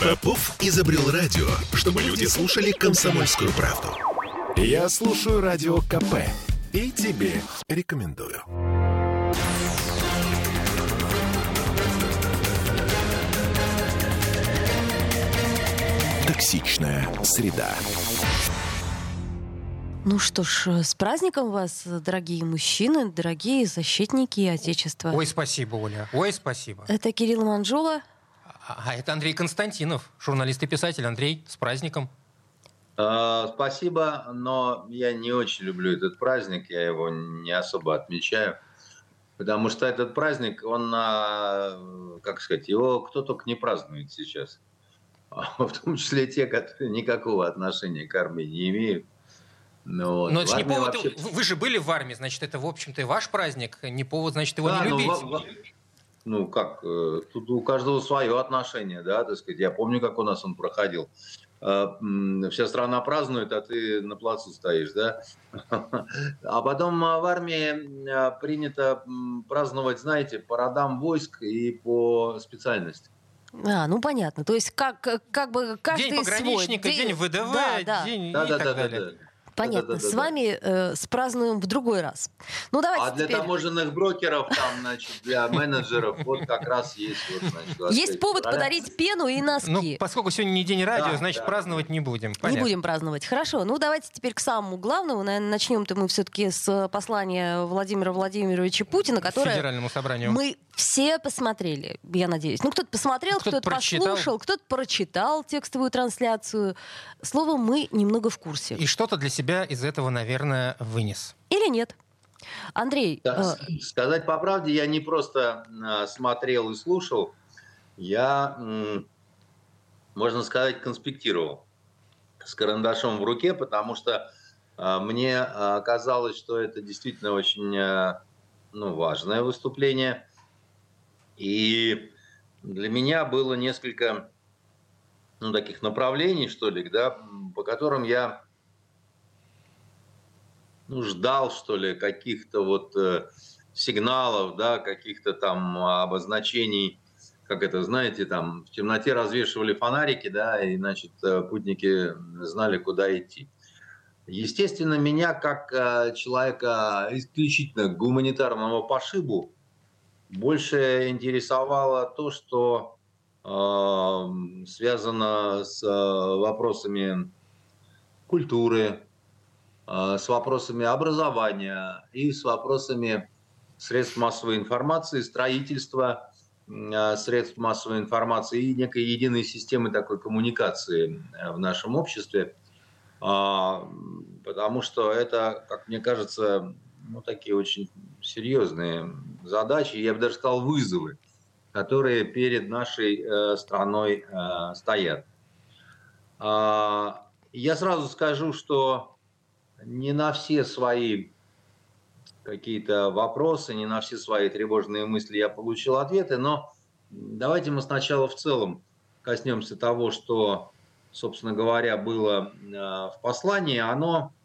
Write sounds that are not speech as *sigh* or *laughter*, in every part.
Попов изобрел радио, чтобы люди слушали комсомольскую правду. Я слушаю радио КП и тебе рекомендую. Токсичная среда. Ну что ж, с праздником вас, дорогие мужчины, дорогие защитники Отечества. Ой, спасибо, Оля. Ой, спасибо. Это Кирилл Манжула. А, а это Андрей Константинов, журналист и писатель. Андрей, с праздником. А, спасибо, но я не очень люблю этот праздник, я его не особо отмечаю. Потому что этот праздник, он, как сказать, его кто только не празднует сейчас. *laughs* В том числе те, которые никакого отношения к армии не имеют. Ну, вот. Но это не повод. Вообще... Вы же были в армии, значит, это, в общем-то, и ваш праздник. Не повод, значит, его да, не ну, любить. Ну, ну, как, э, тут у каждого свое отношение, да, так сказать. Я помню, как у нас он проходил. А, вся страна празднует, а ты на плацу стоишь, да? *laughs* А потом а, в армии а, принято праздновать, знаете, по родам войск и по специальности. А, ну понятно. То есть как, как бы каждый день пограничника, свой. день ВДВ, да, да. день да, и да, так да, далее. Да, да. Понятно. Да, да, да, С вами э, спразднуем в другой раз. Ну, давайте а для теперь... таможенных брокеров, там, значит, для менеджеров, вот как раз есть... Вот, значит, есть повод подарить пену и носки. Ну, поскольку сегодня не день радио, да, значит, да. праздновать не будем. Понятно. Не будем праздновать. Хорошо. Ну, давайте теперь к самому главному. Наверное, начнем-то мы все-таки с послания Владимира Владимировича Путина, которое... Федеральному собранию. Мы все посмотрели, я надеюсь. Ну, кто-то посмотрел, кто-то, кто послушал, кто-то прочитал текстовую трансляцию. Словом, мы немного в курсе. И что-то для себя из этого, наверное, вынес. Или нет? Андрей... Да, э... Сказать по правде, я не просто э, смотрел и слушал, я, э, можно сказать, конспектировал с карандашом в руке, потому что э, мне казалось, что это действительно очень э, ну, важное выступление – и для меня было несколько ну, таких направлений, что ли, да, по которым я ну, ждал, что ли, каких-то вот э, сигналов, да, каких-то там обозначений, как это, знаете, там в темноте развешивали фонарики, да, и, значит, э, путники знали, куда идти. Естественно, меня как э, человека исключительно гуманитарного пошибу больше интересовало то, что э, связано с э, вопросами культуры, э, с вопросами образования и с вопросами средств массовой информации, строительства э, средств массовой информации и некой единой системы такой коммуникации в нашем обществе. Э, потому что это, как мне кажется, ну, такие очень серьезные задачи, я бы даже сказал вызовы, которые перед нашей э, страной э, стоят. Э, я сразу скажу, что не на все свои какие-то вопросы, не на все свои тревожные мысли я получил ответы, но давайте мы сначала в целом коснемся того, что, собственно говоря, было э, в послании. Оно а,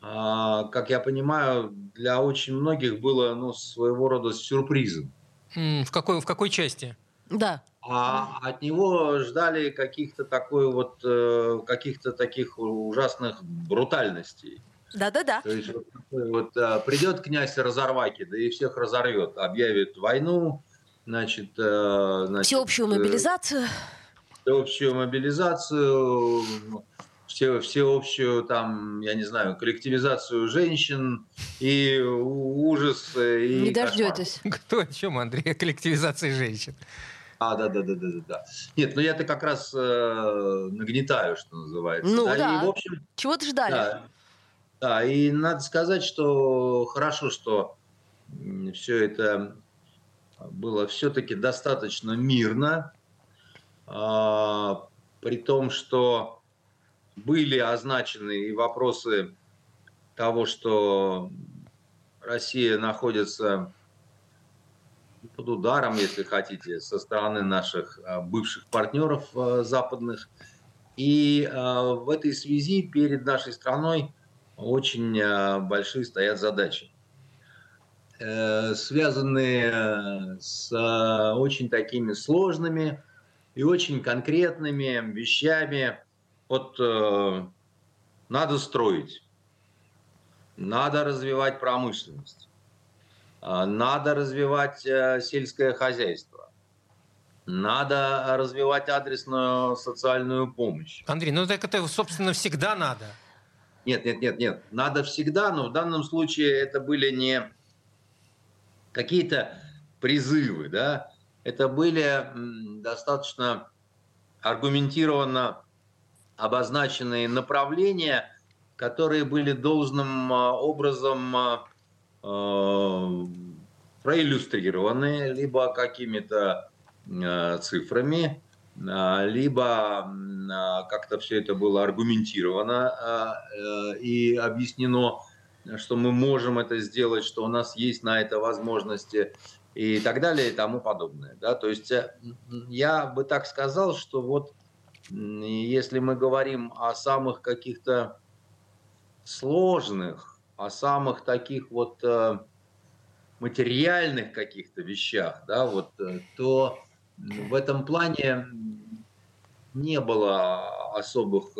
как я понимаю, для очень многих было ну, своего рода сюрпризом. В какой, в какой части? Да. А от него ждали каких-то такой вот э, каких-то таких ужасных брутальностей. Да-да-да. То есть вот, вот э, придет князь Разорваки, да и всех разорвет, объявит войну, значит, э, значит всеобщую мобилизацию. Всеобщую мобилизацию, все, всеобщую, там, я не знаю, коллективизацию женщин и ужас. И не дождетесь. Кошмар. *laughs* Кто о чем, Андрей, о коллективизации женщин? А, да, да, да, да, да. Нет, ну я-то как раз э, нагнетаю, что называется. Ну да. да. И, в общем, Чего-то ждали. Да, да, и надо сказать, что хорошо, что все это было все-таки достаточно мирно, э, при том, что были означены и вопросы того, что Россия находится под ударом, если хотите, со стороны наших а, бывших партнеров а, западных. И а, в этой связи перед нашей страной очень большие стоят задачи, э, связанные с очень такими сложными, и очень конкретными вещами. Вот э, надо строить, надо развивать промышленность, э, надо развивать э, сельское хозяйство, надо развивать адресную социальную помощь. Андрей, ну так это, собственно, всегда надо. Нет, нет, нет, нет. Надо всегда, но в данном случае это были не какие-то призывы, да, это были достаточно аргументированно обозначенные направления, которые были должным а, образом а, а, проиллюстрированы либо какими-то цифрами, либо как-то все это было аргументировано э, и объяснено, что мы можем это сделать, что у нас есть на это возможности и так далее и тому подобное. Да? То есть э, я бы так сказал, что вот если мы говорим о самых каких-то сложных, о самых таких вот э, материальных каких-то вещах, да, вот, э, то в этом плане не было особых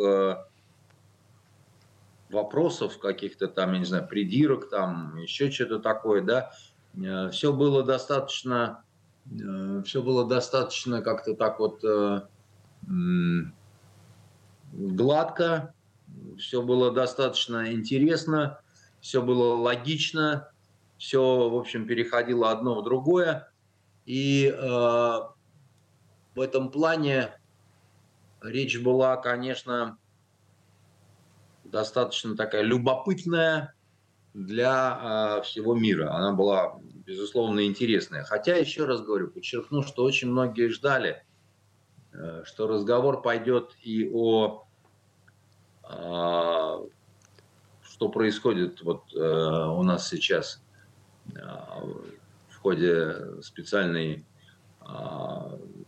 вопросов, каких-то там, я не знаю, придирок, там, еще что-то такое, да, Э, все было достаточно, э, все было достаточно как-то так вот э, гладко, все было достаточно интересно, все было логично, все, в общем, переходило одно в другое. И э, в этом плане речь была, конечно, достаточно такая любопытная, для э, всего мира. Она была, безусловно, интересная. Хотя, еще раз говорю, подчеркну, что очень многие ждали, что разговор пойдет и о э, что происходит вот э, у нас сейчас э, в ходе специальной э,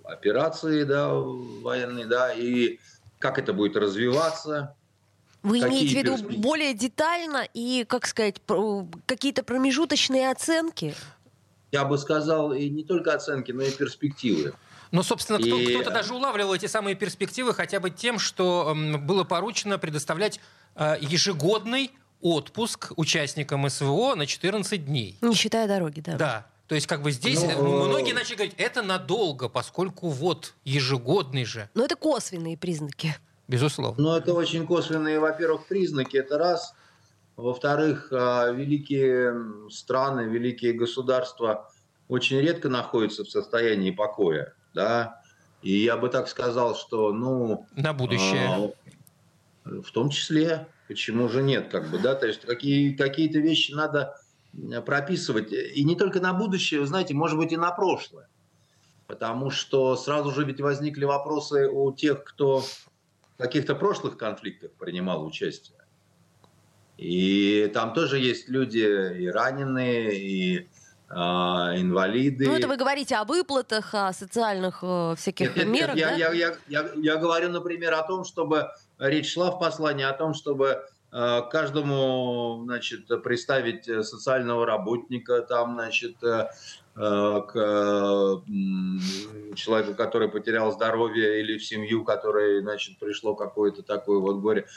операции да, военной, да, и как это будет развиваться, вы Какие имеете в виду перспективы? более детально и, как сказать, какие-то промежуточные оценки? Я бы сказал, и не только оценки, но и перспективы. Но, собственно, кто, и... кто-то даже улавливал эти самые перспективы хотя бы тем, что было поручено предоставлять э, ежегодный отпуск участникам СВО на 14 дней. Не считая дороги, да. Да. То есть, как бы здесь Но... Ну, многие начали говорить, это надолго, поскольку вот ежегодный же. Но это косвенные признаки. Безусловно. Но это очень косвенные, во-первых, признаки, это раз. Во-вторых, великие страны, великие государства очень редко находятся в состоянии покоя. Да? И я бы так сказал, что, ну... На будущее. А, в том числе, почему же нет, как бы, да, то есть какие, какие-то вещи надо прописывать, и не только на будущее, вы знаете, может быть и на прошлое, потому что сразу же ведь возникли вопросы у тех, кто каких-то прошлых конфликтах принимал участие. И там тоже есть люди и раненые, и э, инвалиды. Ну, это вы говорите о выплатах, о социальных э, всяких нет, мерах, нет, да? Я, я, я, я говорю, например, о том, чтобы речь шла в послании о том, чтобы э, каждому, значит, представить социального работника, там, значит, э, Э, к человеку, который потерял здоровье, или в семью, которой, значит, пришло какое-то такое вот горе.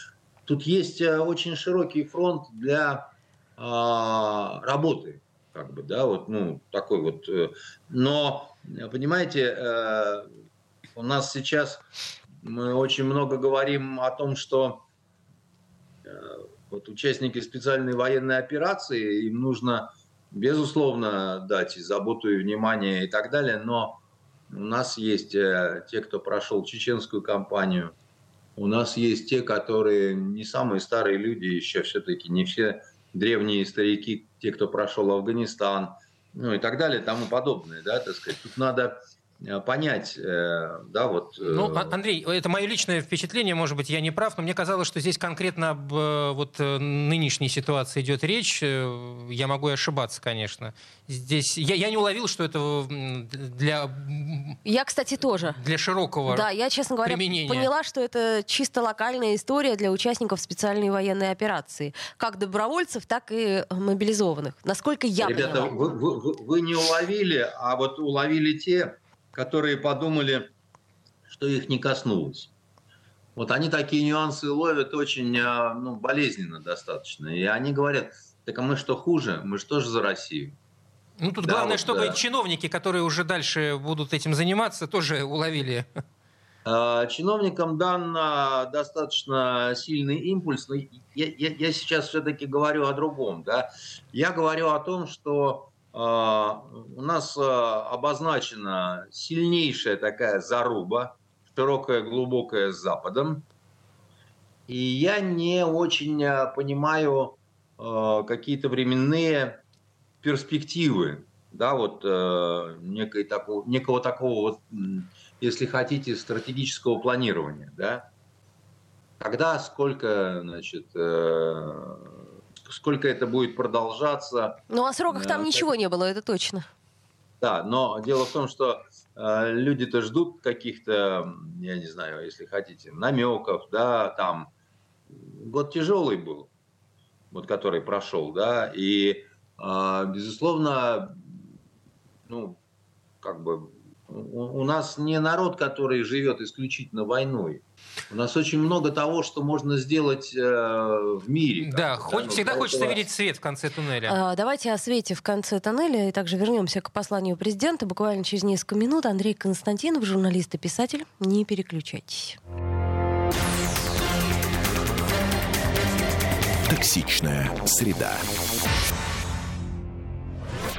Тут есть э, очень широкий фронт для а, работы, как бы, да, вот, ну, такой вот. Э, но, понимаете, у нас сейчас мы очень много говорим о том, что вот участники специальной военной операции, им нужно безусловно, дать и заботу, и внимание, и так далее, но у нас есть э, те, кто прошел чеченскую кампанию, у нас есть те, которые не самые старые люди еще все-таки, не все древние старики, те, кто прошел Афганистан, ну и так далее, тому подобное, да, так сказать. Тут надо понять, э, да, вот... Э, ну, а, Андрей, это мое личное впечатление, может быть, я не прав, но мне казалось, что здесь конкретно об вот нынешней ситуации идет речь. Я могу и ошибаться, конечно. Здесь я, я не уловил, что это для... Я, кстати, тоже. Для широкого Да, я, честно говоря, применения. поняла, что это чисто локальная история для участников специальной военной операции. Как добровольцев, так и мобилизованных. Насколько я Ребята, поняла. Вы, вы, вы не уловили, а вот уловили те, которые подумали, что их не коснулось. Вот они такие нюансы ловят очень а, ну, болезненно достаточно. И они говорят, так а мы что хуже? Мы же тоже за Россию. Ну тут да, главное, вот, чтобы да. чиновники, которые уже дальше будут этим заниматься, тоже уловили. А, чиновникам дан достаточно сильный импульс, но я, я, я сейчас все-таки говорю о другом. Да? Я говорю о том, что у нас э, обозначена сильнейшая такая заруба, широкая, глубокая с Западом. И я не очень понимаю э, какие-то временные перспективы, да, вот э, некой такого, некого такого вот, если хотите, стратегического планирования, да, когда, сколько, значит, э, сколько это будет продолжаться. Ну, о сроках там э, ничего не было, это точно. Да, но дело в том, что э, люди-то ждут каких-то, я не знаю, если хотите, намеков, да, там, год тяжелый был, вот который прошел, да, и а, безусловно, ну, как бы у нас не народ, который живет исключительно войной. У нас очень много того, что можно сделать э, в мире. Да, хоть, да всегда хочется этого... видеть свет в конце туннеля. А, давайте о свете в конце тоннеля и также вернемся к посланию президента. Буквально через несколько минут Андрей Константинов, журналист и писатель. Не переключайтесь. Токсичная среда.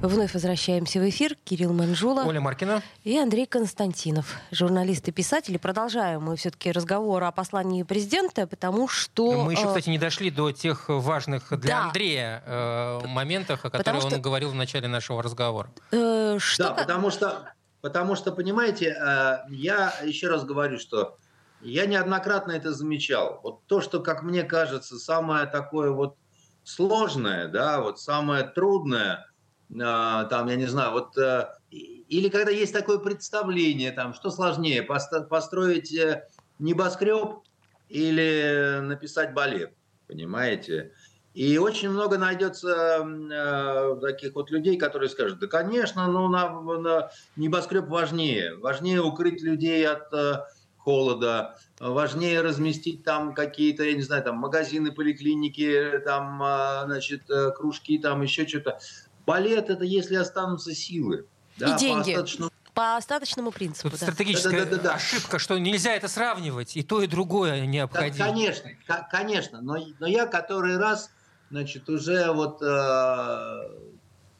Вновь возвращаемся в эфир. Кирилл Манжула. Оля Маркина. И Андрей Константинов, журналист и писатель. Продолжаем мы все-таки разговор о послании президента, потому что... Мы еще, э, кстати, не дошли до тех важных для да. Андрея э, моментов, о которых что... он говорил в начале нашего разговора. Э, что... Да, потому что, потому что, понимаете, э, я еще раз говорю, что я неоднократно это замечал. Вот то, что, как мне кажется, самое такое вот сложное, да, вот самое трудное – там, я не знаю, вот, э, или когда есть такое представление, там, что сложнее, построить э, небоскреб или написать балет, понимаете? И очень много найдется э, таких вот людей, которые скажут, да, конечно, ну, на, на небоскреб важнее. Важнее укрыть людей от э, холода, важнее разместить там какие-то, я не знаю, там магазины, поликлиники, там, э, значит, э, кружки, там еще что-то. Балет – это если останутся силы. Да, и деньги. По остаточному по остаточному принципу. Тут да. стратегическая да, да, да, да. ошибка, что нельзя это сравнивать, и то, и другое необходимо. Да, конечно, конечно, но, но я который раз, значит, уже вот э,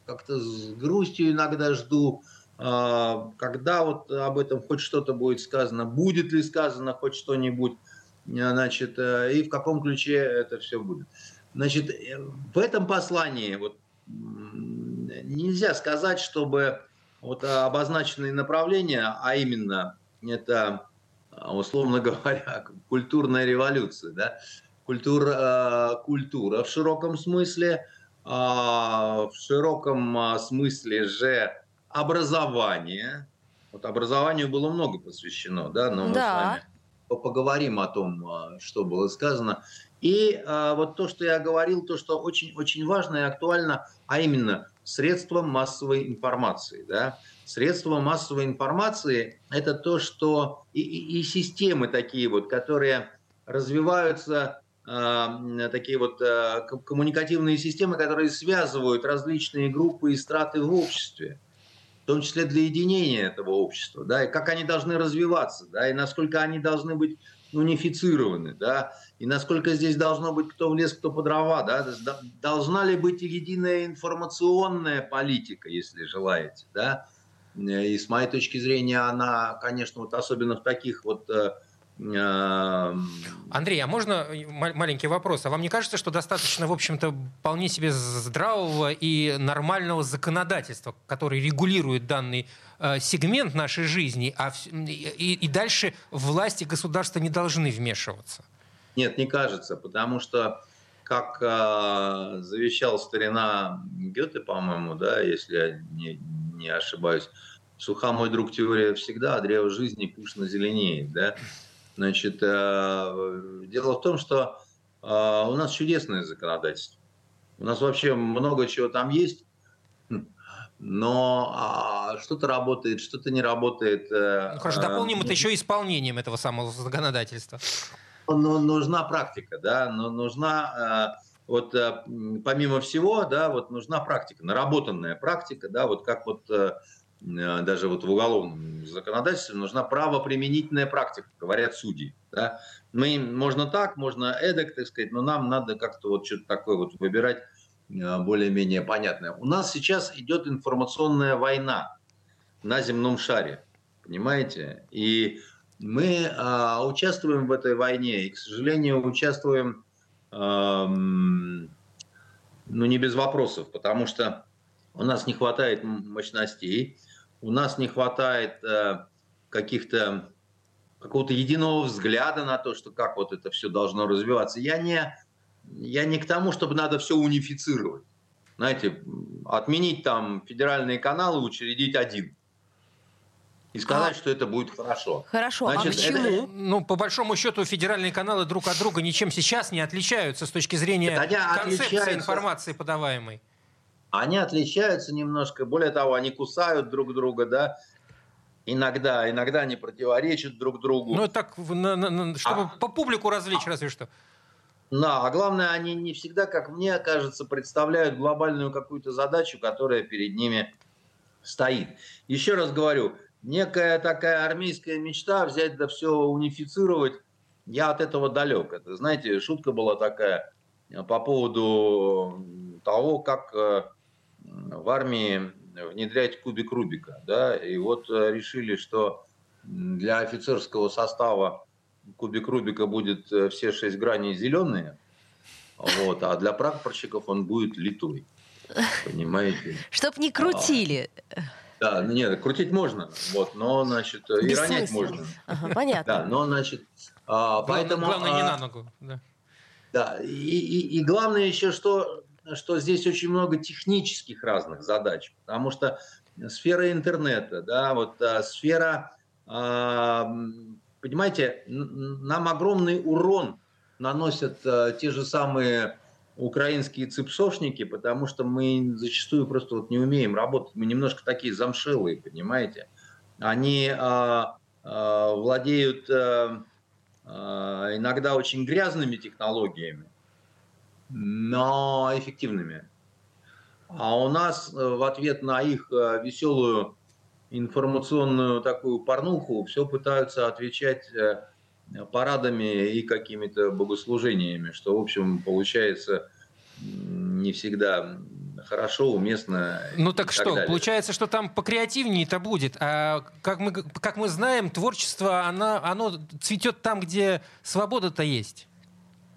как-то с грустью иногда жду, э, когда вот об этом хоть что-то будет сказано, будет ли сказано хоть что-нибудь, э, значит, э, и в каком ключе это все будет. Значит, э, в этом послании вот нельзя сказать, чтобы вот обозначенные направления, а именно это, условно *laughs* говоря, культурная революция, да, культура, культура в широком смысле, а в широком а, смысле же образование. Вот образованию было много посвящено, да, но да. мы с вами поговорим о том, а, что было сказано. И а, вот то, что я говорил, то, что очень-очень важно и актуально, а именно средства массовой информации. Да? Средства массовой информации – это то, что и, и, и системы такие вот, которые развиваются, э, такие вот э, коммуникативные системы, которые связывают различные группы и страты в обществе в том числе для единения этого общества, да, и как они должны развиваться, да, и насколько они должны быть унифицированы, да, и насколько здесь должно быть кто в лес, кто по дрова, да, должна ли быть единая информационная политика, если желаете, да, и с моей точки зрения она, конечно, вот особенно в таких вот э, э, Андрей, а можно маленький вопрос? А вам не кажется, что достаточно, в общем-то, вполне себе здравого и нормального законодательства, которое регулирует данный э, сегмент нашей жизни, а в, и, и дальше власти государства не должны вмешиваться? Нет, не кажется, потому что как э, завещал старина Гёте, по-моему, да, если я не, не ошибаюсь, суха, мой друг, теория всегда, а древо жизни пышно зеленеет, да. Значит, э, дело в том, что э, у нас чудесное законодательство. У нас вообще много чего там есть, но а, что-то работает, что-то не работает. Э, ну, хорошо, дополним э, это еще исполнением этого самого законодательства но нужна практика, да, но нужна э, вот помимо всего, да, вот нужна практика, наработанная практика, да, вот как вот даже вот в уголовном законодательстве нужна правоприменительная практика, говорят судьи, да. Мы, можно так, можно эдак, так сказать, но нам надо как-то вот что-то такое вот выбирать более-менее понятное. У нас сейчас идет информационная война на земном шаре, понимаете? И мы а, участвуем в этой войне и, к сожалению, участвуем, а, ну, не без вопросов, потому что у нас не хватает мощностей, у нас не хватает а, каких-то какого-то единого взгляда на то, что как вот это все должно развиваться. Я не, я не к тому, чтобы надо все унифицировать. Знаете, отменить там федеральные каналы, учредить один и сказать, а... что это будет хорошо. Хорошо, а Значит, а почему? Это... Ну, по большому счету, федеральные каналы друг от друга ничем сейчас не отличаются с точки зрения концепции отличаются... информации подаваемой. Они отличаются немножко. Более того, они кусают друг друга, да. Иногда, иногда они противоречат друг другу. Ну, так, на, на, чтобы а... по публику развлечь, а... разве что. Да, а главное, они не всегда, как мне кажется, представляют глобальную какую-то задачу, которая перед ними стоит. Еще раз говорю, некая такая армейская мечта взять да все унифицировать, я от этого далек. Это, знаете, шутка была такая э, по поводу того, как э, в армии внедрять кубик Рубика. Да? И вот э, решили, что для офицерского состава кубик Рубика будет все шесть граней зеленые, вот, а для прапорщиков он будет литой. Понимаете? Чтоб не крутили. А, да, нет, крутить можно, вот, но, значит, и ронять можно. Ага, понятно. Да, но, значит, а, поэтому... Главное, не а, на ногу, да. Да, и, и, и главное еще, что, что здесь очень много технических разных задач, потому что сфера интернета, да, вот а, сфера, а, понимаете, нам огромный урон наносят а, те же самые украинские цепсошники, потому что мы зачастую просто вот не умеем работать. Мы немножко такие замшелые, понимаете? Они а, а, владеют а, а, иногда очень грязными технологиями, но эффективными. А у нас э, в ответ на их э, веселую информационную такую порнуху все пытаются отвечать э, парадами и какими-то богослужениями, что, в общем, получается не всегда хорошо, уместно. Ну так, что, далее. получается, что там покреативнее-то будет. А как мы, как мы знаем, творчество, оно, оно цветет там, где свобода-то есть.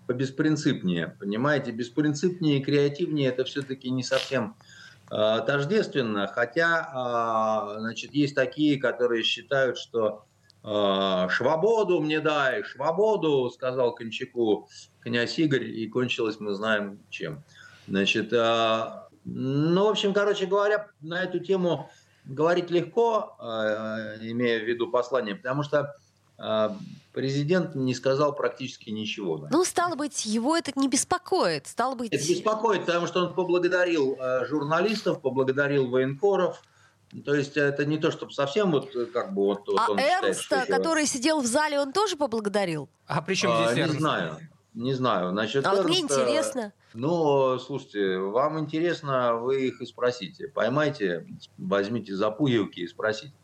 Беспринципнее, понимаете? Беспринципнее и креативнее это все-таки не совсем тождественно, хотя, э, значит, есть такие, которые считают, что э, «Швободу мне дай, швободу», сказал Кончаку князь Игорь, и кончилось мы знаем чем. Значит, э, ну, в общем, короче говоря, на эту тему говорить легко, э, имея в виду послание, потому что э, президент не сказал практически ничего. Ну, стало быть, его это не беспокоит. Стало быть... Это беспокоит, потому что он поблагодарил э, журналистов, поблагодарил военкоров, то есть это не то, чтобы совсем вот э, как бы вот... А вот Эрнст, считает, который сидел в зале, он тоже поблагодарил? А при чем здесь а, Эрнст? Не знаю. Не знаю. Значит, а вот мне интересно. Ну, слушайте, вам интересно, вы их и спросите. Поймайте, возьмите за пуговки и спросите.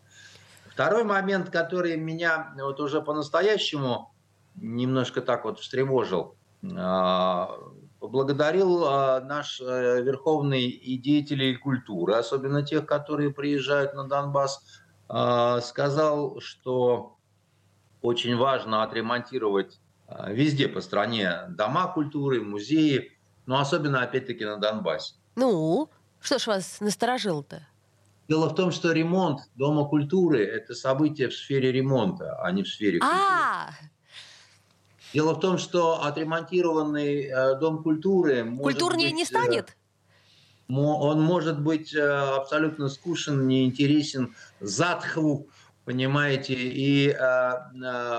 Второй момент, который меня вот уже по-настоящему немножко так вот встревожил, а, поблагодарил а, наш э, верховный и деятелей культуры, особенно тех, которые приезжают на Донбасс, а, сказал, что очень важно отремонтировать везде по стране дома культуры, музеи, но особенно, опять-таки, на Донбассе. Ну, что ж вас насторожило-то? Дело в том, что ремонт Дома культуры – это событие в сфере ремонта, а не в сфере культуры. А, Дело в том, что отремонтированный э, дом культуры... Культурнее быть, не станет? Он может быть абсолютно скучен, неинтересен, затхл, понимаете, и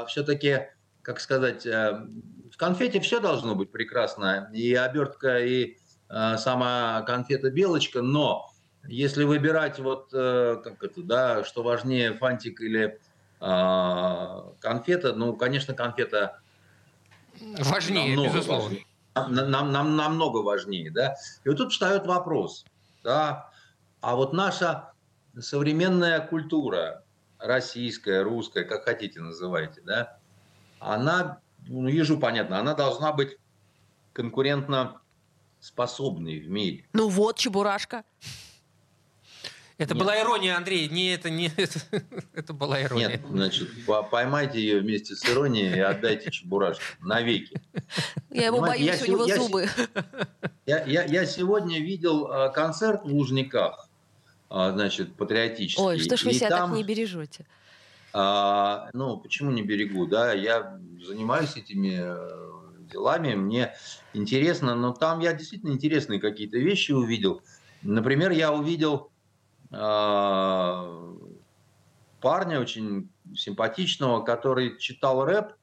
все-таки, как сказать, в конфете все должно быть прекрасно, и обертка, и сама конфета белочка, но если выбирать вот как это, да, что важнее, фантик или а, конфета, ну, конечно, конфета важнее, намного безусловно. Важнее. Нам, нам, намного важнее, да. И вот тут встает вопрос, да, а вот наша современная культура, российская, русская, как хотите называйте, да, она, ну, ежу понятно, она должна быть конкурентно способной в мире. Ну вот, Чебурашка. Это Нет. была ирония, Андрей, не это, не *laughs* это, это была ирония. Нет, значит, поймайте ее вместе с иронией и отдайте Чебурашке навеки. Я его Понимаете, боюсь, я, у него я, зубы. Я, я, я сегодня видел а, концерт в Лужниках, а, значит, патриотический. Ой, что ж вы себя там, так не бережете? А, ну, почему не берегу, да, я занимаюсь этими э, делами, мне интересно, но там я действительно интересные какие-то вещи увидел. Например, я увидел парня очень симпатичного, который читал рэп,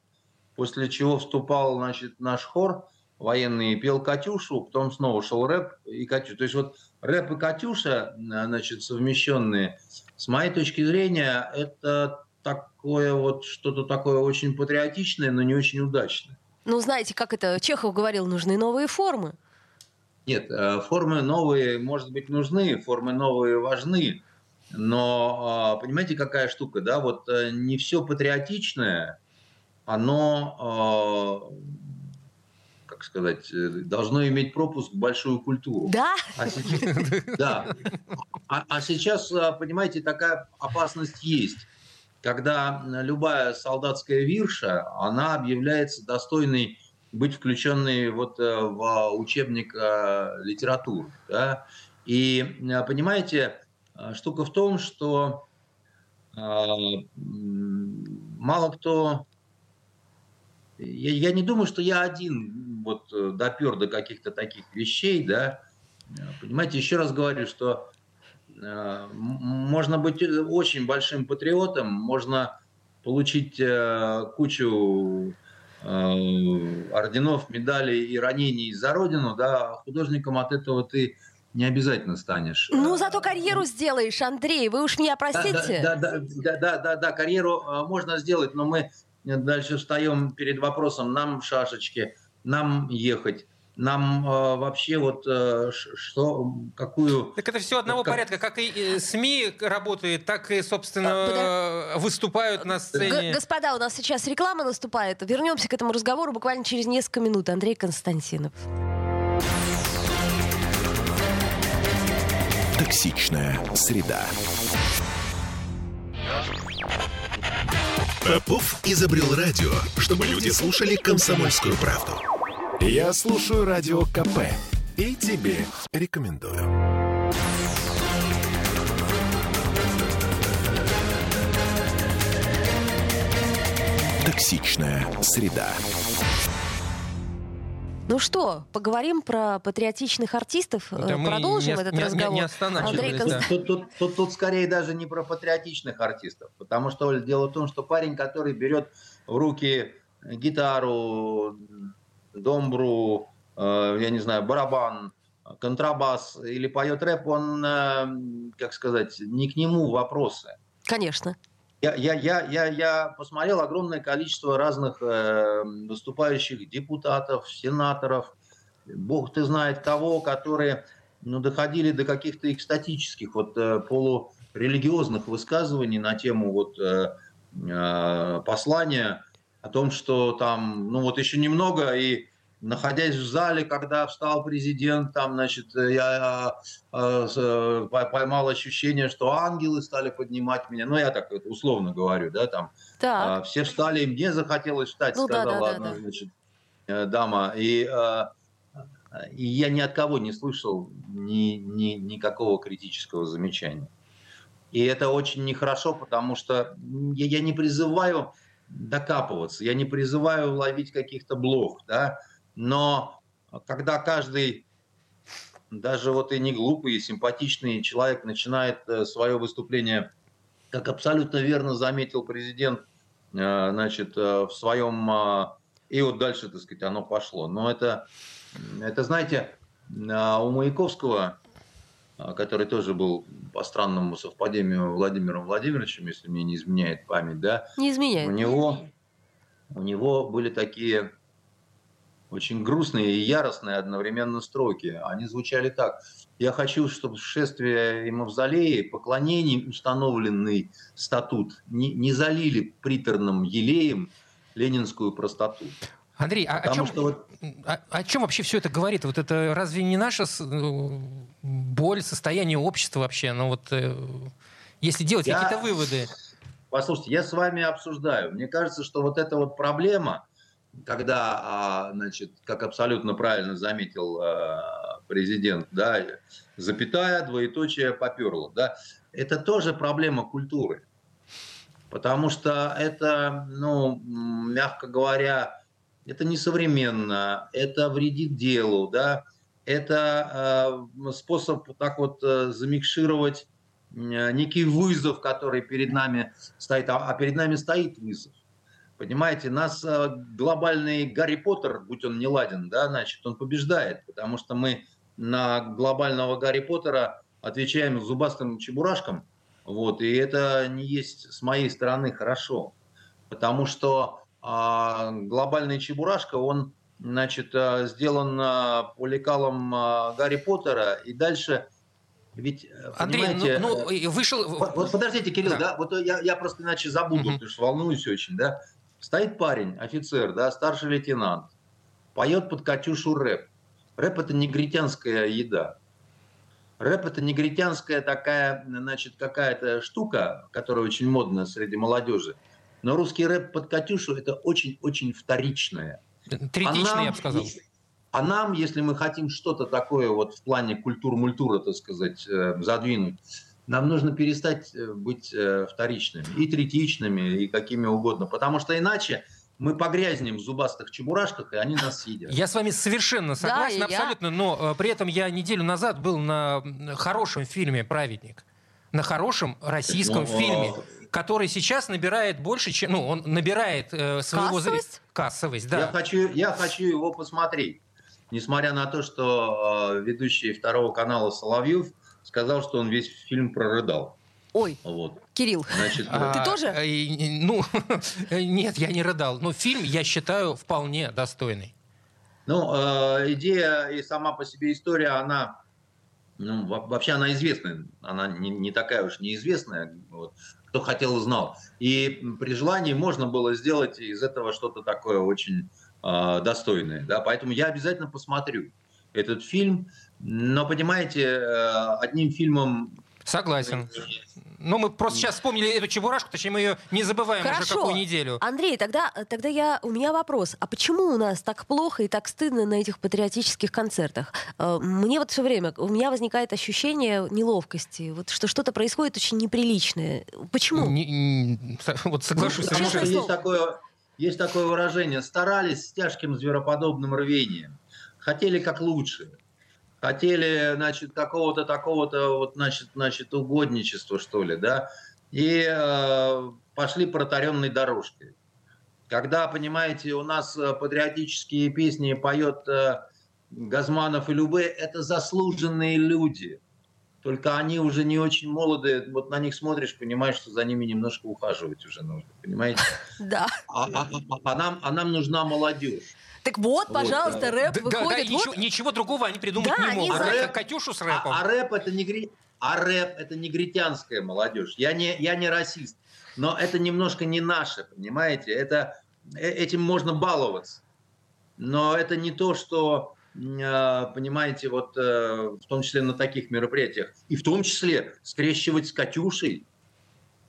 после чего вступал значит, наш хор военный, пел «Катюшу», потом снова шел рэп и «Катюша». То есть вот рэп и «Катюша», значит, совмещенные, с моей точки зрения, это такое вот что-то такое очень патриотичное, но не очень удачное. Ну, знаете, как это Чехов говорил, нужны новые формы. Нет, э, формы новые, может быть, нужны, формы новые важны, но а, понимаете, какая штука, да, вот э, не все патриотичное, оно, а, как сказать, э, должно иметь пропуск в большую культуру. Да? А сейчас, да. А, а сейчас, понимаете, такая опасность есть, когда любая солдатская вирша, она объявляется достойной быть включенной вот э, в учебник э, литературы. Да? И э, понимаете, штука в том, что мало кто... Я, я не думаю, что я один вот допер до каких-то таких вещей, да. Понимаете, еще раз говорю, что можно быть очень большим патриотом, можно получить кучу Э, орденов, медалей и ранений за родину, да, художником от этого ты не обязательно станешь. Ну, зато карьеру сделаешь, Андрей, вы уж меня простите. Да, да, да, да, да, да, карьеру э, можно сделать, но мы дальше встаем перед вопросом, нам шашечки, нам ехать нам э, вообще вот э, что, какую... Так это все одного как... порядка. Как и СМИ работает, так и, собственно, а, э, выступают на сцене. Г- господа, у нас сейчас реклама наступает. Вернемся к этому разговору буквально через несколько минут. Андрей Константинов. Токсичная среда. Попов изобрел радио, чтобы люди слушали комсомольскую правду. Я слушаю радио КП и тебе рекомендую. Токсичная среда. Ну что, поговорим про патриотичных артистов, да продолжим не, этот не, разговор. Не, не Андрей да. тут, тут, тут, тут скорее даже не про патриотичных артистов, потому что дело в том, что парень, который берет в руки гитару, домбру, э, я не знаю, барабан, контрабас или поет рэп, он, э, как сказать, не к нему вопросы. Конечно. Я, я, я, я, я посмотрел огромное количество разных э, выступающих депутатов, сенаторов, бог ты знает кого, которые ну, доходили до каких-то экстатических, вот полурелигиозных высказываний на тему вот, послания о том, что там, ну вот еще немного, и находясь в зале, когда встал президент, там, значит, я э, э, поймал ощущение, что ангелы стали поднимать меня. Ну, я так условно говорю, да, там. Да. Э, все встали, и мне захотелось встать, ну, сказала да, да, одна, да, значит, э, дама. И, э, и я ни от кого не слышал ни, ни, никакого критического замечания. И это очень нехорошо, потому что я, я не призываю докапываться, я не призываю ловить каких-то блох, да, но когда каждый, даже вот и не глупый, и симпатичный человек начинает э, свое выступление, как абсолютно верно заметил президент, э, значит, э, в своем... И вот дальше, так сказать, оно пошло. Но это, это знаете, у Маяковского а, который тоже был по странному совпадению Владимиром Владимировичем, если мне не изменяет память, да? Не изменяет. У него, у него были такие очень грустные и яростные одновременно строки. Они звучали так. «Я хочу, чтобы шествие и мавзолеи, поклонений установленный статут не, не залили приторным елеем ленинскую простоту». Андрей, а о чем, что вот... о, о чем вообще все это говорит? Вот это разве не наша э, боль, состояние общества вообще? Ну вот, э, если делать я... какие-то выводы. Послушайте, я с вами обсуждаю. Мне кажется, что вот эта вот проблема, когда, а, значит, как абсолютно правильно заметил а, президент, да, запятая, двоеточие поперло, да, это тоже проблема культуры. Потому что это, ну, мягко говоря, это несовременно, это вредит делу, да, это э, способ так вот э, замикшировать э, некий вызов, который перед нами стоит, а, а перед нами стоит вызов. Понимаете, нас э, глобальный Гарри Поттер, будь он не ладен, да, значит, он побеждает, потому что мы на глобального Гарри Поттера отвечаем зубастым чебурашкам, вот, и это не есть с моей стороны хорошо, потому что а глобальный Чебурашка, он значит, а, сделан а, по лекалам а, Гарри Поттера, и дальше ведь, э, Андрей, ну, понимаете, ну, ну, вышел... Вот, вот подождите, Кирилл, да, да вот я, я просто иначе забуду, угу. потому что волнуюсь очень, да. Стоит парень, офицер, да, старший лейтенант, поет под Катюшу рэп. Рэп – это негритянская еда. Рэп – это негритянская такая, значит, какая-то штука, которая очень модная среди молодежи. Но русский рэп под Катюшу это очень-очень вторичное. Третичное, а нам, я бы сказал. А нам, если мы хотим что-то такое вот в плане культур-мультура, так сказать, э, задвинуть, нам нужно перестать э, быть э, вторичными и третичными, и какими угодно. Потому что иначе мы погрязнем в зубастых чебурашках, и они нас съедят. Я с вами совершенно согласен, да, абсолютно, я... но при этом я неделю назад был на хорошем фильме «Праведник». На хорошем российском ну, фильме который сейчас набирает больше, чем... Ну, он набирает э, своего зрителя. Кассовость, да. Я хочу, я хочу его посмотреть. Несмотря на то, что э, ведущий второго канала Соловьев сказал, что он весь фильм прорыдал. Ой, вот. Кирилл, Значит, *laughs* а, ты тоже? А, ну, *laughs* нет, я не рыдал. Но фильм, я считаю, вполне достойный. Ну, э, идея и сама по себе история, она ну, вообще она известная, она не, не такая уж неизвестная. Вот кто хотел, знал. И при желании можно было сделать из этого что-то такое очень э, достойное. Да? Поэтому я обязательно посмотрю этот фильм. Но, понимаете, э, одним фильмом... Согласен. Ну, мы просто сейчас вспомнили эту чебурашку, точнее, мы ее не забываем Хорошо. уже какую неделю. Андрей, тогда, тогда я, у меня вопрос. А почему у нас так плохо и так стыдно на этих патриотических концертах? Э, мне вот все время, у меня возникает ощущение неловкости, вот что что-то происходит очень неприличное. Почему? Не, не, вот соглашусь. Потому что есть такое, есть такое выражение. Старались с тяжким звероподобным рвением. Хотели как лучше хотели, значит, какого-то такого-то, вот, значит, значит, угодничества, что ли, да, и э, пошли протаренной дорожкой. Когда, понимаете, у нас э, патриотические песни поет э, Газманов и Любе, это заслуженные люди. Только они уже не очень молодые, вот на них смотришь, понимаешь, что за ними немножко ухаживать уже нужно, понимаете? *laughs* Да. А, а, а, а, нам, а нам нужна молодежь. Так вот, пожалуйста, вот, рэп да, выходит. Да, да, вот. ничего, ничего другого они придумать да, не могут. А рэп, Катюшу с рэпом. А, а рэп это не а рэп это негритянская молодежь. Я не, я не расист. Но это немножко не наше, понимаете? Это, э, этим можно баловаться. Но это не то, что, э, понимаете, вот э, в том числе на таких мероприятиях. И в том числе скрещивать с Катюшей.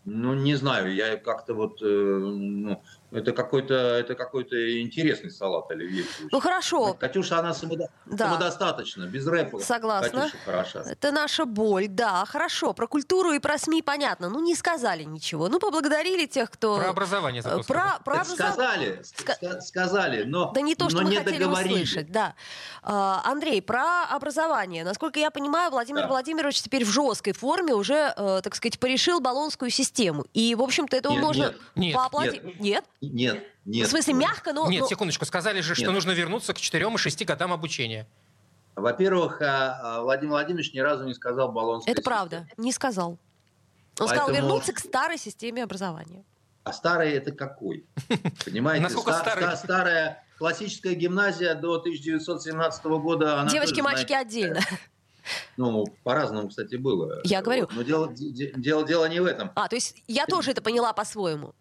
Ну, не знаю, я как-то вот... Ну, Это какой-то это какой-то интересный салат оливье. Ну хорошо. Катюша, она самодо... да. самодостаточна, без рэпа. Согласна. Катюша хороша. Это наша боль, да, хорошо. Про культуру и про СМИ понятно. Ну не сказали ничего. Ну поблагодарили тех, кто... Про образование зато Про, про образов... Сказали, Ска... сказали, но Да не то, что мы не хотели договорили. услышать, да. А, Андрей, про образование. Насколько я понимаю, Владимир Да. Владимирович теперь в жесткой форме уже, э, так сказать, порешил баллонскую систему. И, в общем-то, это Нет, можно нет, нет, воплотить. Нет? Нет, нет. В смысле, мягко, но... Нет, но- секундочку, сказали же, что Нет. нужно вернуться к 4 и 6 годам обучения. Во-первых, а, а, Владимир Владимирович ни разу не сказал баллонская Это правда, не сказал. Он сказал Поэтому- вернуться к старой системе образования. А старый это какой? Понимаете? Насколько Ста- старый? ста- Старая классическая гимназия до 1917 года. она Девочки, тоже, мальчики знаете, отдельно. *laughs* Ну, по-разному, кстати, было. Я говорю. Но дело, де- дело, дело не в этом. А, то есть я тоже это поняла по-своему.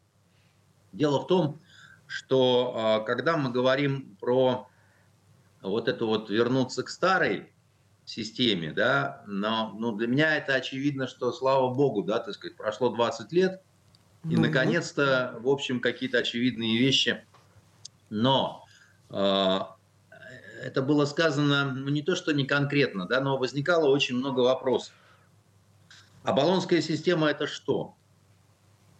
Дело в том, что а, когда мы говорим про вот это вот вернуться к старой системе, да, но ну, для меня это очевидно, что, слава богу, да, так сказать, прошло 20 лет, и, Ну, наконец-то, в общем, какие-то очевидные вещи. Но э, это было сказано, ну, не то, что не конкретно, да, но возникало очень много вопросов. А баллонская система – это что?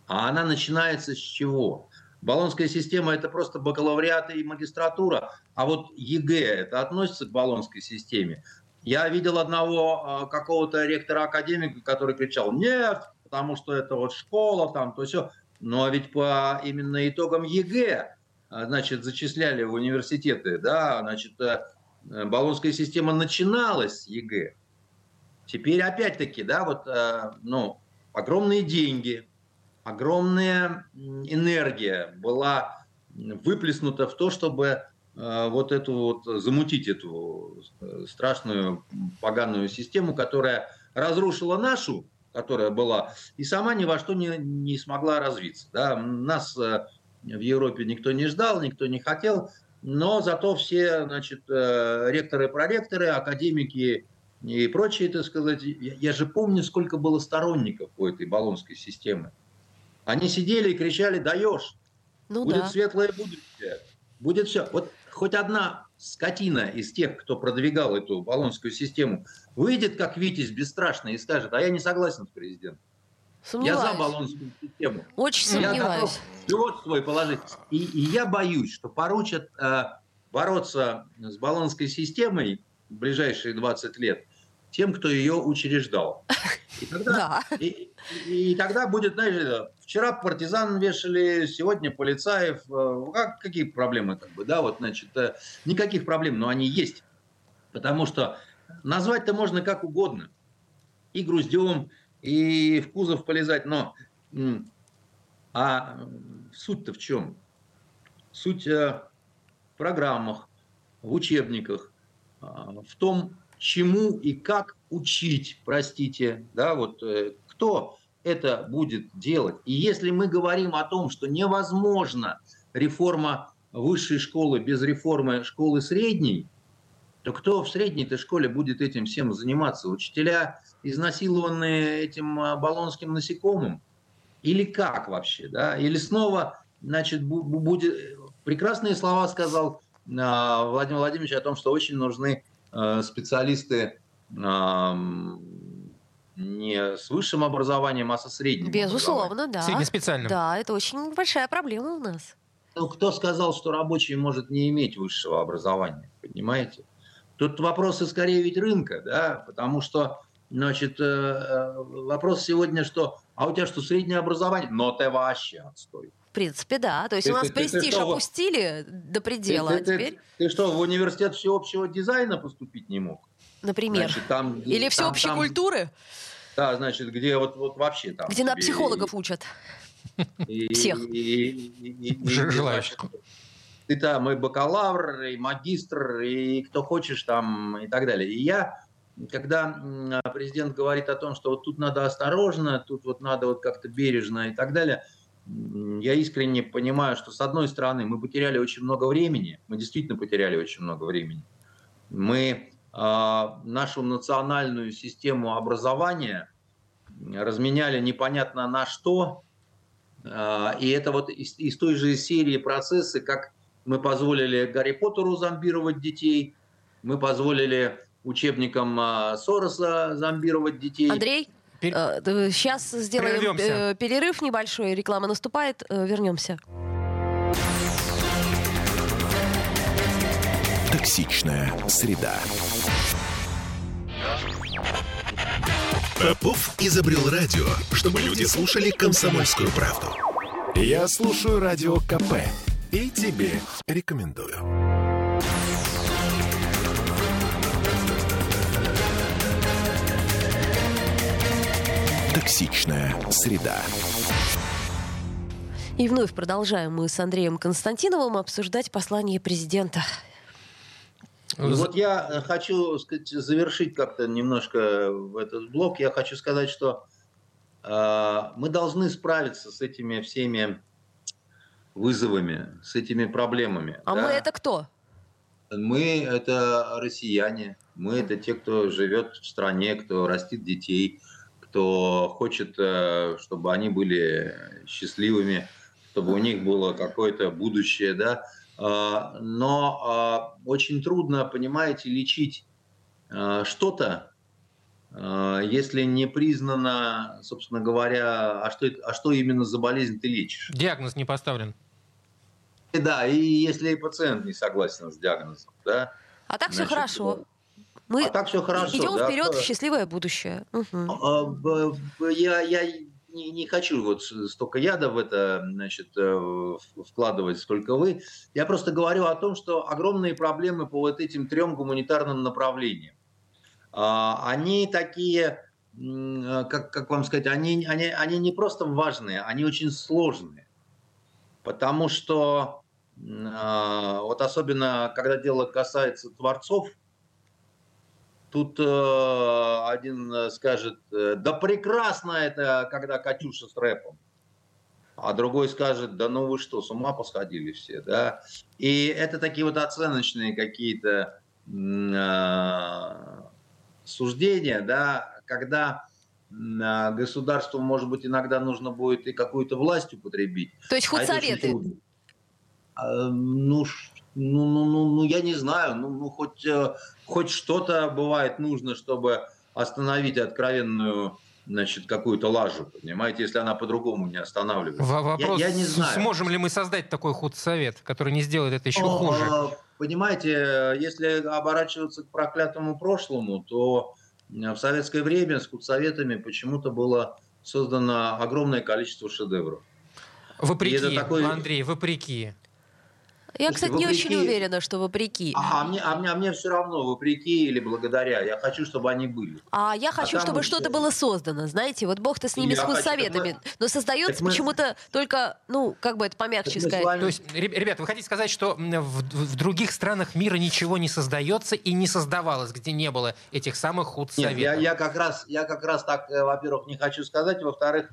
А она начинается с чего? Болонская система – это просто бакалавриат и магистратура, а вот ЕГЭ – это относится к болонской системе. Я видел одного э, какого-то ректора-академика, который кричал «нет», потому что это вот школа, там, то все. Но ведь по именно итогам ЕГЭ, а, значит, зачисляли в университеты, да, значит, э, э, болонская система начиналась с ЕГЭ. Теперь опять-таки, да, вот, э, ну, огромные деньги, огромная энергия была выплеснута в то, чтобы э, вот эту вот замутить эту э, страшную поганую систему, которая разрушила нашу, которая была, и сама ни во что не, не смогла развиться. Да? Нас э, в Европе никто не ждал, никто не хотел, но зато все, значит, ректоры, проректоры, академики и прочие, так сказать, я, я же помню, сколько было сторонников у этой баллонской системы. Они сидели и кричали «даешь!» Ну будет да. светлое будущее, будет все. Вот хоть одна скотина из тех, кто продвигал эту баллонскую систему, выйдет как Витязь бесстрашный и скажет, а я не согласен с президентом. Я за Сомневаюсь. баллонскую систему. Очень Я сомневаюсь. готов живот свой положить. И, и я боюсь, что поручат э, бороться с баллонской системой в ближайшие 20 лет тем, кто ее учреждал. И тогда, *laughs* Да. и, и- тогда будет, знаешь, вчера партизан вешали, сегодня полицаев. э, Как, какие проблемы, как бы, да, вот, значит, э, никаких проблем, но они есть. Потому что назвать-то можно как угодно. И груздем, и в кузов полезать, но а суть-то в чем? Суть э, в программах, в учебниках, в том, чему и как учить, простите, да, вот кто это будет делать. И если мы говорим о том, что невозможно реформа высшей школы без реформы школы средней, то кто в средней-то школе будет этим всем заниматься? Учителя, изнасилованные этим а, баллонским насекомым? Или как вообще? Да? Или снова, значит, бу- бу- будет... Прекрасные слова сказал а, Владимир Владимирович о том, что очень нужны а, специалисты не с высшим образованием, а со средним. Безусловно, да. Среднеспециальным. Да, это очень большая проблема у нас. Ну, кто сказал, что рабочий может не иметь высшего образования? Понимаете? Тут вопросы скорее ведь рынка, да, потому что, значит, э, э, вопрос сегодня, что, а у тебя что, среднее образование? Но ты вообще отстой. В принципе, да. То есть Ты- у нас ты- ты- ты престиж что, опустили до предела, ты, а ты- ты- теперь, ты что, в университет всеобщего дизайна поступить не мог? Например. Значит, там, Или там- всеобщей там- культуры, Да, значит, где вот, вот вообще там... где на психологов учат. *laughs* и- всех. и- и- желающих. Ты там и бакалавр, и магистр, и кто хочешь там, и так далее. И я, когда президент говорит о том, что вот тут надо осторожно, тут вот надо вот как-то бережно и так далее, я искренне понимаю, что с одной стороны мы потеряли очень много времени, мы действительно потеряли очень много времени. Мы нашу национальную систему образования разменяли непонятно на что, И это вот из, из той же серии процессы, как мы позволили Гарри Поттеру зомбировать детей, мы позволили учебникам Сороса зомбировать детей. Андрей? Сейчас э, сделаем Прервемся. Э, перерыв небольшой, реклама наступает, э, вернемся. Токсичная среда. Попов изобрел радио, чтобы люди слушали комсомольскую правду. Я слушаю радио КП и тебе рекомендую. Токсичная среда. И вновь продолжаем мы с Андреем Константиновым обсуждать послание президента. И вот я хочу сказать, завершить как-то немножко этот блок. Я хочу сказать, что э, мы должны справиться с этими всеми вызовами, с этими проблемами. А да? мы это кто? Мы это россияне, мы это те, кто живет в стране, кто растит детей, кто хочет, э, чтобы они были счастливыми, чтобы у них было какое-то будущее, да. А, но а, очень трудно, понимаете, лечить а, что-то, если не признано, собственно говоря, а что, а что именно за болезнь ты лечишь. Диагноз не поставлен. Да, и если и пациент не согласен с диагнозом, да. А так Значит, все хорошо. Мы а так все хорошо. Идем да? вперед в счастливое будущее. Угу. Я, я не, не хочу вот столько яда в это значит, э, вкладывать, сколько вы. Я просто говорю о том, что огромные проблемы по вот этим трем гуманитарным направлениям. А, они такие, э, как, как вам сказать, они, они, они не просто важные, они очень сложные. Потому что а, вот особенно, когда дело касается творцов – Тут э, один э, скажет, э, да прекрасно это, когда Катюша с рэпом. А другой скажет, да ну вы что, с ума посходили все, да? И это такие вот оценочные какие-то э, суждения, да, когда э, государству, может быть, иногда нужно будет и какую-то власть употребить. То есть худсоветы? А, ну, ну, ну, ну, ну, я не знаю, ну, ну хоть, э, хоть что-то бывает нужно, чтобы остановить откровенную значит, какую-то лажу, понимаете, если она по-другому не останавливается. Вопрос, я, я не знаю. сможем ли мы создать такой худсовет, который не сделает это еще О, хуже? Понимаете, если оборачиваться к проклятому прошлому, то в советское время с худсоветами почему-то было создано огромное количество шедевров. Вопреки, такой... Андрей, вопреки. Я, кстати, вопреки... не очень уверена, что вопреки. А, а, мне, а, мне, а мне все равно, вопреки или благодаря. Я хочу, чтобы они были. А я хочу, а чтобы что-то было создано. Знаете, вот Бог-то с ними я с советами. Мы... Но создается мы... почему-то только, ну, как бы это помягче сказать. Вами... То есть, ребята, вы хотите сказать, что в, в других странах мира ничего не создается и не создавалось, где не было этих самых худсоветов? Нет, я, я, как раз, я как раз так, э, во-первых, не хочу сказать. Во-вторых,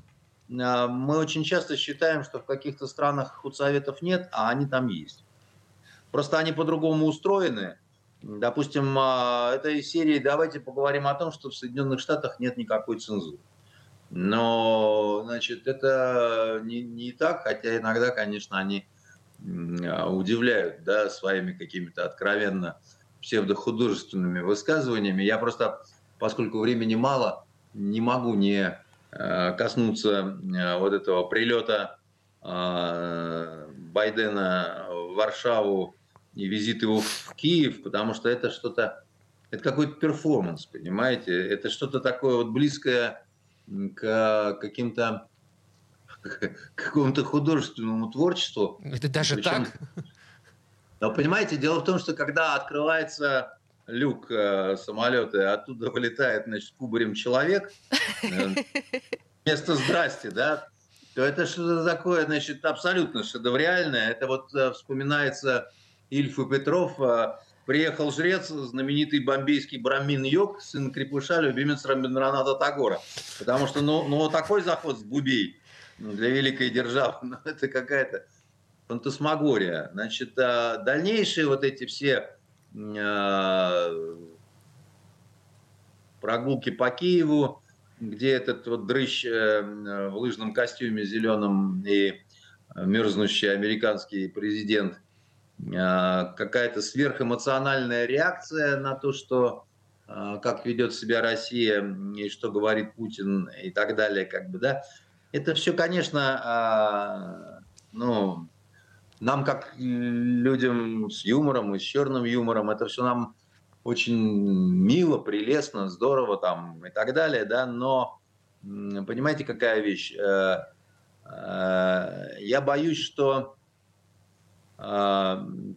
э, мы очень часто считаем, что в каких-то странах худсоветов нет, а они там есть. Просто они по-другому устроены. Допустим, а, этой серии давайте поговорим о том, что в Соединенных Штатах нет никакой цензуры. Но, значит, это не, не так, хотя иногда, конечно, они а, удивляют да, своими какими-то откровенно псевдохудожественными высказываниями. Я просто, поскольку времени мало, не могу не а, коснуться вот этого прилета Байдена в Варшаву и визит его в Киев, потому что это что-то, это какой-то перформанс, понимаете? Это что-то такое вот близкое к каким-то *laughs* какому-то художественному творчеству. Это даже Причем, так? Но понимаете, дело в том, что когда открывается люк э, самолета, оттуда вылетает, значит, кубарем человек, э, вместо «здрасте», да, то это что-то такое, значит, абсолютно шедевриальное. Это вот э, вспоминается Ильф и Петров, а, приехал жрец, знаменитый бомбейский Брамин Йог, сын крепыша, любимец Рамбиндраната Тагора. Потому что, ну, ну такой заход с Бубей для великой державы, *laughs* ну, это какая-то фантасмагория. Значит, а, дальнейшие вот эти все а, прогулки по Киеву, где этот вот дрыщ э, в лыжном костюме зеленом и мерзнущий американский президент, какая-то сверхэмоциональная реакция на то, что как ведет себя Россия и что говорит Путин и так далее, как бы, да, это все, конечно, ну, нам как людям с юмором и с черным юмором, это все нам очень мило, прелестно, здорово там и так далее, да, но понимаете, какая вещь? Э, э, я боюсь, что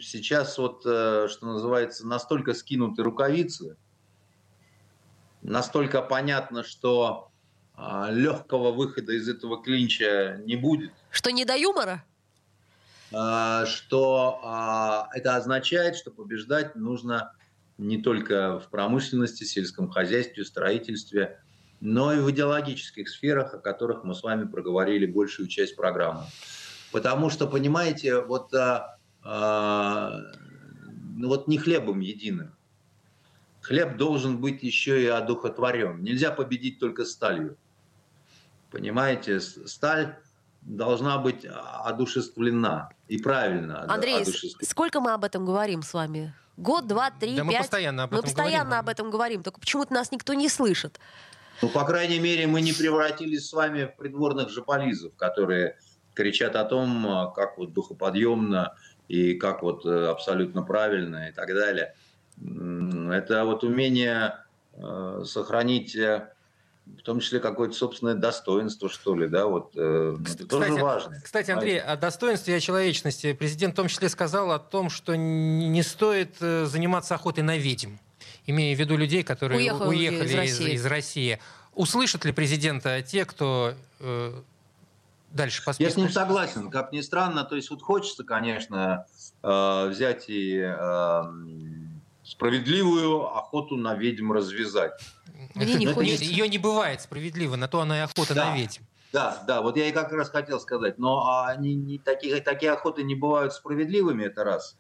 сейчас вот, что называется, настолько скинуты рукавицы, настолько понятно, что легкого выхода из этого клинча не будет. Что не до юмора? Что это означает, что побеждать нужно не только в промышленности, сельском хозяйстве, строительстве, но и в идеологических сферах, о которых мы с вами проговорили большую часть программы. Потому что, понимаете, вот, а, а, ну вот не хлебом единым. Хлеб должен быть еще и одухотворен. Нельзя победить только сталью. Понимаете, сталь должна быть одушевлена и правильно Андрей, сколько мы об этом говорим с вами? Год, два, три, да пять. Мы постоянно об этом мы постоянно говорим. об этом говорим, только почему-то нас никто не слышит. Ну, по крайней мере, мы не превратились с вами в придворных жополизов, которые кричат о том, а, как вот духоподъемно и как вот э, абсолютно правильно и так далее. Это вот умение э, сохранить э, в том числе какое-то собственное достоинство, что ли, да, вот э, кстати, это тоже важно. Кстати, Андрей, о достоинстве и о человечности президент в том числе сказал о том, что не стоит заниматься охотой на ведьм, имея в виду людей, которые Уехал уехали из России. Из, из России. Услышат ли президента те, кто э, дальше по Я с ним согласен, как ни странно, то есть вот хочется, конечно, э, взять и э, справедливую охоту на ведьм развязать. Мне не хочется. Ее не бывает справедливо, на то она и охота да. на ведьм. Да, да, вот я и как раз хотел сказать, но они не такие, такие охоты не бывают справедливыми, это раз.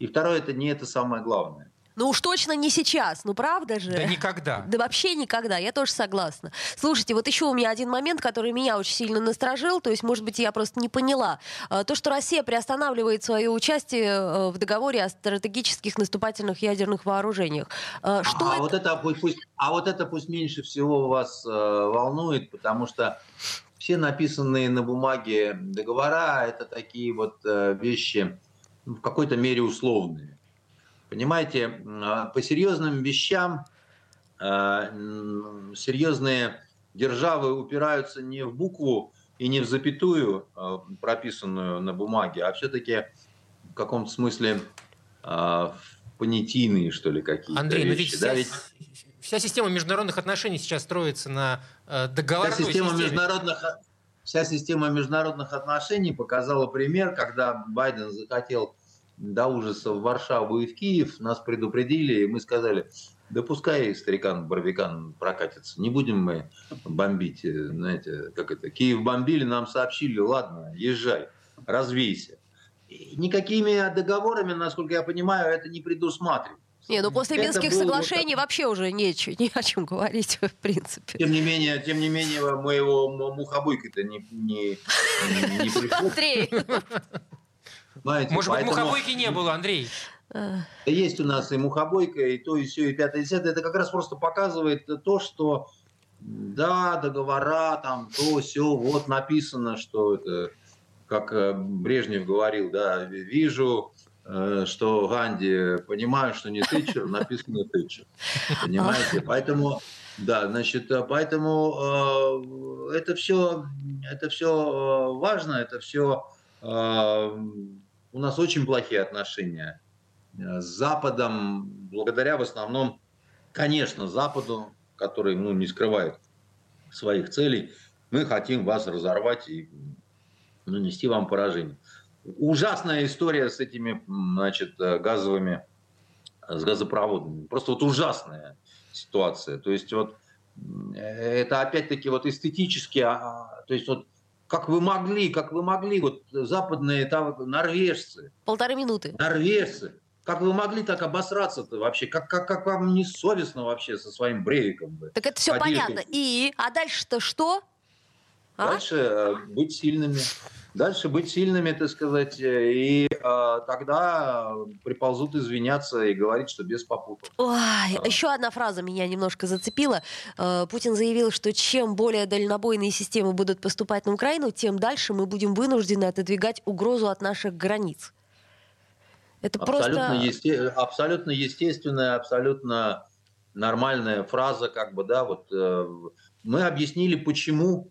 И второе, это не это самое главное. Ну уж точно не сейчас, ну правда же? Да никогда. *laughs* Да вообще никогда, я тоже согласна. Слушайте, вот еще у меня один момент, который меня очень сильно насторожил, то есть, может быть, я просто не поняла. А, то, что Россия приостанавливает свое участие э, в договоре о стратегических наступательных ядерных вооружениях. А, что а, это? Вот это пусть, а вот это пусть меньше всего вас э, волнует, потому что все написанные на бумаге договора это такие вот э, вещи в какой-то мере условные. Понимаете, а, по серьезным вещам а, серьезные державы упираются не в букву и не в запятую, а, прописанную на бумаге, а все-таки в каком-то смысле понятийные, что ли, какие-то Андрей, вещи. но ведь, да, ведь вся система международных отношений сейчас строится на э, договорной вся система системе. Международных, вся система международных отношений показала пример, когда Байден захотел до ужаса в Варшаву и в Киев, нас предупредили, и мы сказали, да пускай старикан Барвикан прокатится, не будем мы бомбить, э, знаете, как это, Киев бомбили, нам сообщили, ладно, езжай, развейся. И никакими договорами, насколько я понимаю, это не предусматривает. Не, ну после это Минских соглашений вот вообще уже нечего, ни о чем говорить, в принципе. Тем не менее, тем не менее, моего мухобойка-то не, не, не, не *laughs* пришло. Андрей. Знаете, Может поэтому... быть, мухобойки не было, Андрей? Есть у нас и мухобойка, и то, и все, и пятое, и десятое. Это как раз просто показывает то, что да, договора, там, то, все, вот написано, что это, как э, Брежнев говорил, да, вижу, э, что Ганди, понимаю, что не Тэтчер, написано Тэтчер. Понимаете? Поэтому, да, значит, э, поэтому э, это все, это все важно, это все э, у нас очень плохие отношения э, с Западом, благодаря в основном, конечно, Западу, который ну, не скрывает своих целей. Мы хотим вас разорвать и нанести вам поражение. Ужасная история с этими значит, э, газовыми, с газопроводами. Просто вот ужасная ситуация. То есть вот э, это опять-таки вот эстетически, а, а, то есть вот как вы могли, как вы могли, вот западные там, норвежцы. Полторы минуты. Норвежцы. Как вы могли так обосраться-то вообще? Как, как, как вам не совестно вообще со своим Брейвиком? Так это все Ходили понятно. И, а дальше-то что? А? Дальше э, быть сильными. Дальше быть сильными, так сказать, и э, тогда приползут извиняться и говорить, что без попутал. Ой, А. еще одна фраза меня немножко зацепила. Э, Путин заявил, что чем более дальнобойные системы будут поступать на Украину, тем дальше мы будем вынуждены отодвигать угрозу от наших границ. Это Абсолютно, просто... есте- абсолютно естественная, абсолютно нормальная фраза, как бы, да, вот э, мы объяснили, почему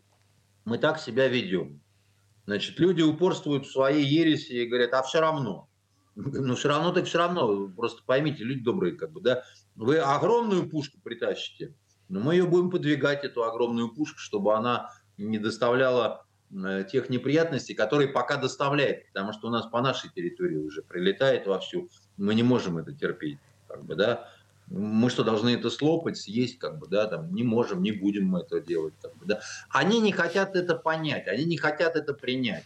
мы так себя ведем. Значит, люди упорствуют в своей ереси и говорят, а все равно. *laughs* Ну, все равно так все равно. Просто поймите, люди добрые, как бы, да, вы огромную пушку притащите, но мы ее будем подвигать, эту огромную пушку, чтобы она не доставляла э, тех неприятностей, которые пока доставляет, потому что у нас по нашей территории уже прилетает вовсю, мы не можем это терпеть, как бы, да. Мы что, должны это слопать, съесть, как бы, да, там, не можем, не будем мы это делать, как бы, да. Они не хотят это понять, они не хотят это принять.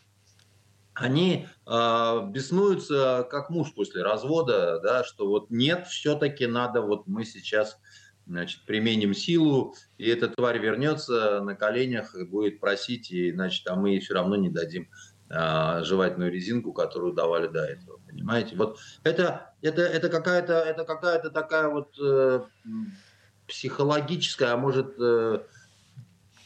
Они э, беснуются, как муж после развода, да, что вот нет, все-таки надо, вот мы сейчас значит, применим силу, и эта тварь вернется на коленях и будет просить, и, значит, а мы ей все равно не дадим а, жевательную резинку, которую давали до этого, понимаете? Вот это, это, это какая-то это какая-то такая вот э, психологическая, а может э,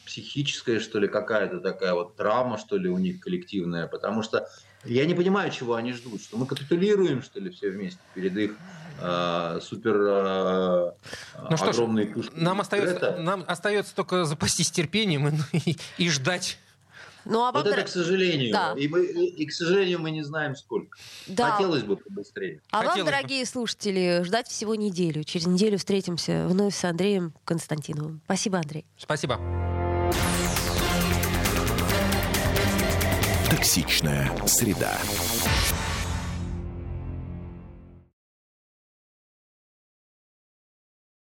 психическая, что ли, какая-то такая вот травма, что ли, у них коллективная, потому что я не понимаю, чего они ждут, что мы капитулируем, что ли, все вместе перед их э, супер э, Ну что ж, огромной пушкой. Нам остается, нам остается только запастись терпением и, ну, и- и ждать. Ну, а вам, Вот это, дор- к сожалению. Да. И, мы- и- и, к сожалению, мы не знаем, сколько. да. Хотелось бы побыстрее. А вам, Хотелось бы. дорогие слушатели, ждать всего неделю. Через неделю встретимся вновь с Андреем Константиновым. Спасибо, Андрей. Спасибо. Токсичная среда.